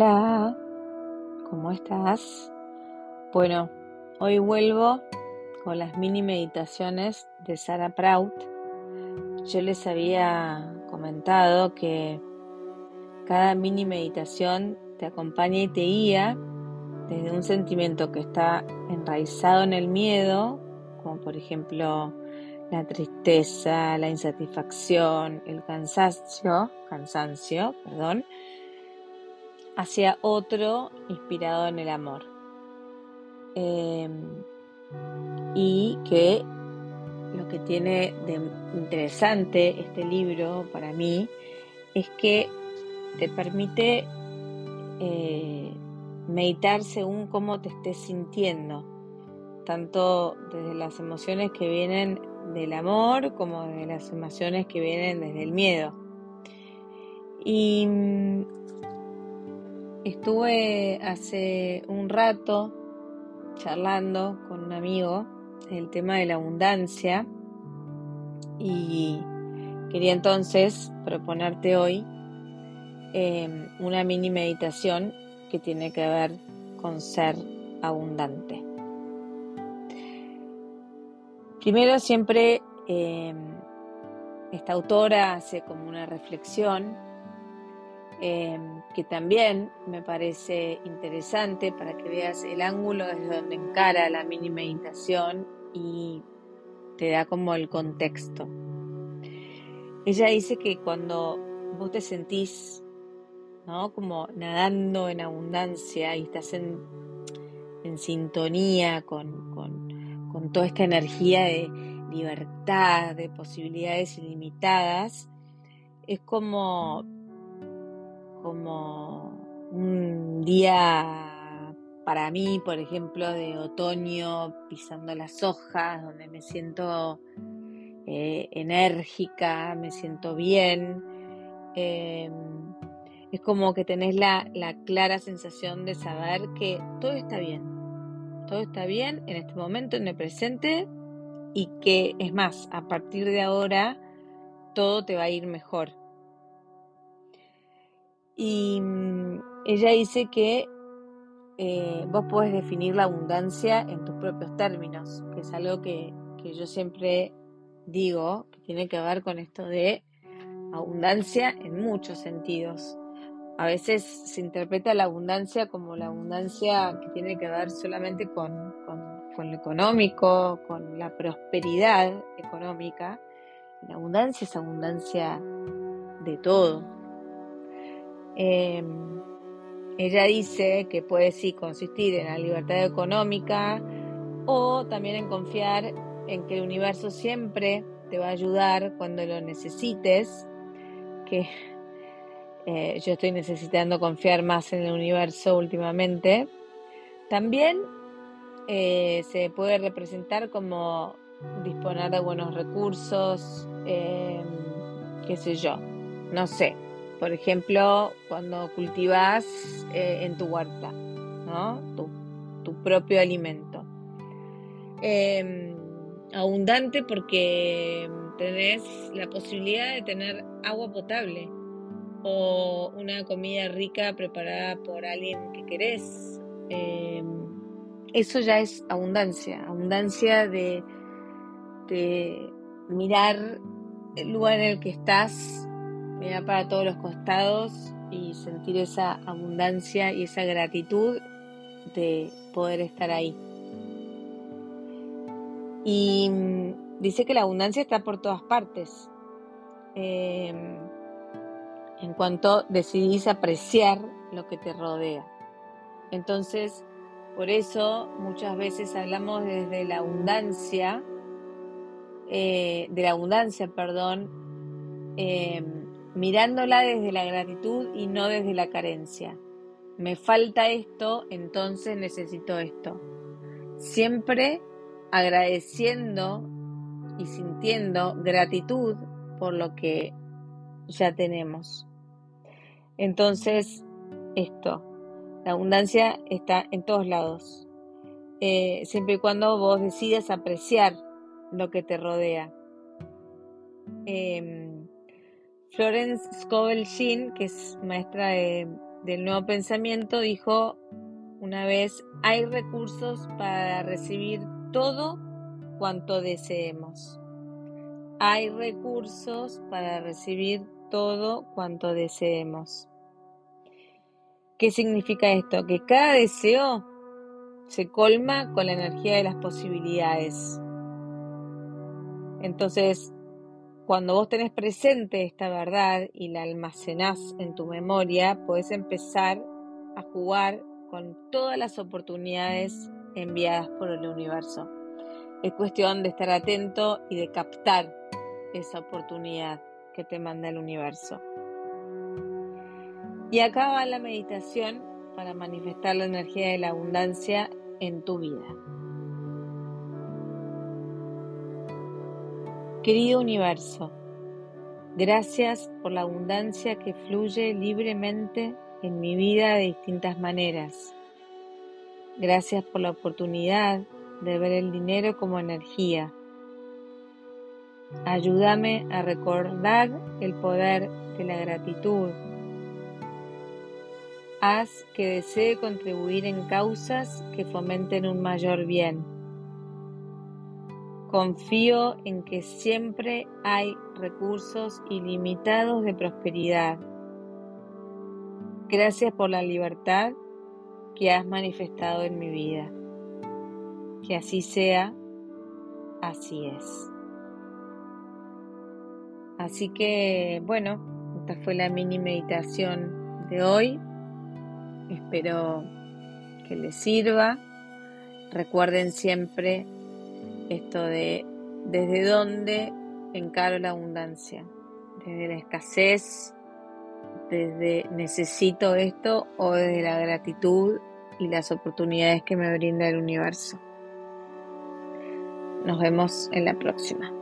Hola, ¿cómo estás? Bueno, hoy vuelvo con las mini meditaciones de Sarah Prout. Yo les había comentado que cada mini meditación te acompaña y te guía desde un sentimiento que está enraizado en el miedo, como por ejemplo la tristeza, la insatisfacción, el cansancio, cansancio, perdón, hacia otro inspirado en el amor. Em, y que lo que tiene de interesante este libro para mí es que te permite eh, meditar según cómo te estés sintiendo, tanto desde las emociones que vienen del amor como de las emociones que vienen desde el miedo. Y Estuve hace un rato charlando con un amigo del tema de la abundancia y quería entonces proponerte hoy em, una mini meditación que tiene que ver con ser abundante. Primero siempre em, esta autora hace como una reflexión Em, que también me parece interesante para que veas el ángulo desde donde encara la mini meditación y te da como el contexto. Ella dice que cuando vos te sentís ¿no? como nadando en abundancia y estás en, en sintonía con, con, con toda esta energía de libertad, de posibilidades ilimitadas, es como como un día para mí, por ejemplo, de otoño, pisando las hojas, donde me siento eh, enérgica, me siento bien. Em, es como que tenés la, la clara sensación de saber que todo está bien. Todo está bien en este momento, en el presente, y que es más, a partir de ahora todo te va a ir mejor. Y mm, ella dice que eh, vos podés definir la abundancia en tus propios términos, que es algo que, que yo siempre digo, que tiene que ver con esto de abundancia en muchos sentidos. A veces se interpreta la abundancia como la abundancia que tiene que ver solamente con, con, con lo económico, con la prosperidad económica. La abundancia es abundancia de todo, Em, ella dice que puede sí consistir en la libertad económica o también en confiar en que el universo siempre te va a ayudar cuando lo necesites, que eh, yo estoy necesitando confiar más en el universo últimamente. También eh, se puede representar como disponer de buenos recursos, em, qué sé yo, no sé, por ejemplo, cuando cultivas eh, en tu huerta, ¿no? Tu, propio alimento. Em, abundante porque tenés la posibilidad de tener agua potable o una comida rica preparada por alguien que querés. Em, eso ya es abundancia, abundancia de, de mirar el lugar en el que estás mirar para todos los costados y sentir esa abundancia y esa gratitud de poder estar ahí. Y mm, dice que la abundancia está por todas partes. Em, en cuanto decidís apreciar lo que te rodea. Entonces, por eso muchas veces hablamos desde la abundancia, eh, de la abundancia, perdón, em, mirándola desde la gratitud y no desde la carencia. Me falta esto, entonces necesito esto. Siempre agradeciendo y sintiendo gratitud por lo que ya tenemos. Entonces, esto, la abundancia está en todos lados. Eh, siempre y cuando vos decidas apreciar lo que te rodea. Em, Florence Scovel Jean, que es maestra de del nuevo pensamiento dijo una vez, hay recursos para recibir todo cuanto deseemos. Hay recursos para recibir todo cuanto deseemos. ¿Qué significa esto? Que cada deseo se colma con la energía de las posibilidades. Entonces, cuando vos tenés presente esta verdad y la almacenás en tu memoria, podés empezar a jugar con todas las oportunidades enviadas por el universo. Es cuestión de estar atento y de captar esa oportunidad que te manda el universo. Y acá va la meditación para manifestar la energía de la abundancia en tu vida. Querido universo, gracias por la abundancia que fluye libremente en mi vida de distintas maneras. Gracias por la oportunidad de ver el dinero como energía. Ayúdame a recordar el poder de la gratitud. Haz que desee contribuir en causas que fomenten un mayor bien Confío en que siempre hay recursos ilimitados de prosperidad. Gracias por la libertad que has manifestado en mi vida. Que así sea, así es. Así que, bueno, esta fue la mini meditación de hoy. Espero que les sirva. Recuerden siempre esto de desde dónde encaro la abundancia, desde la escasez, desde necesito esto o desde la gratitud y las oportunidades que me brinda el universo. Nos vemos en la próxima.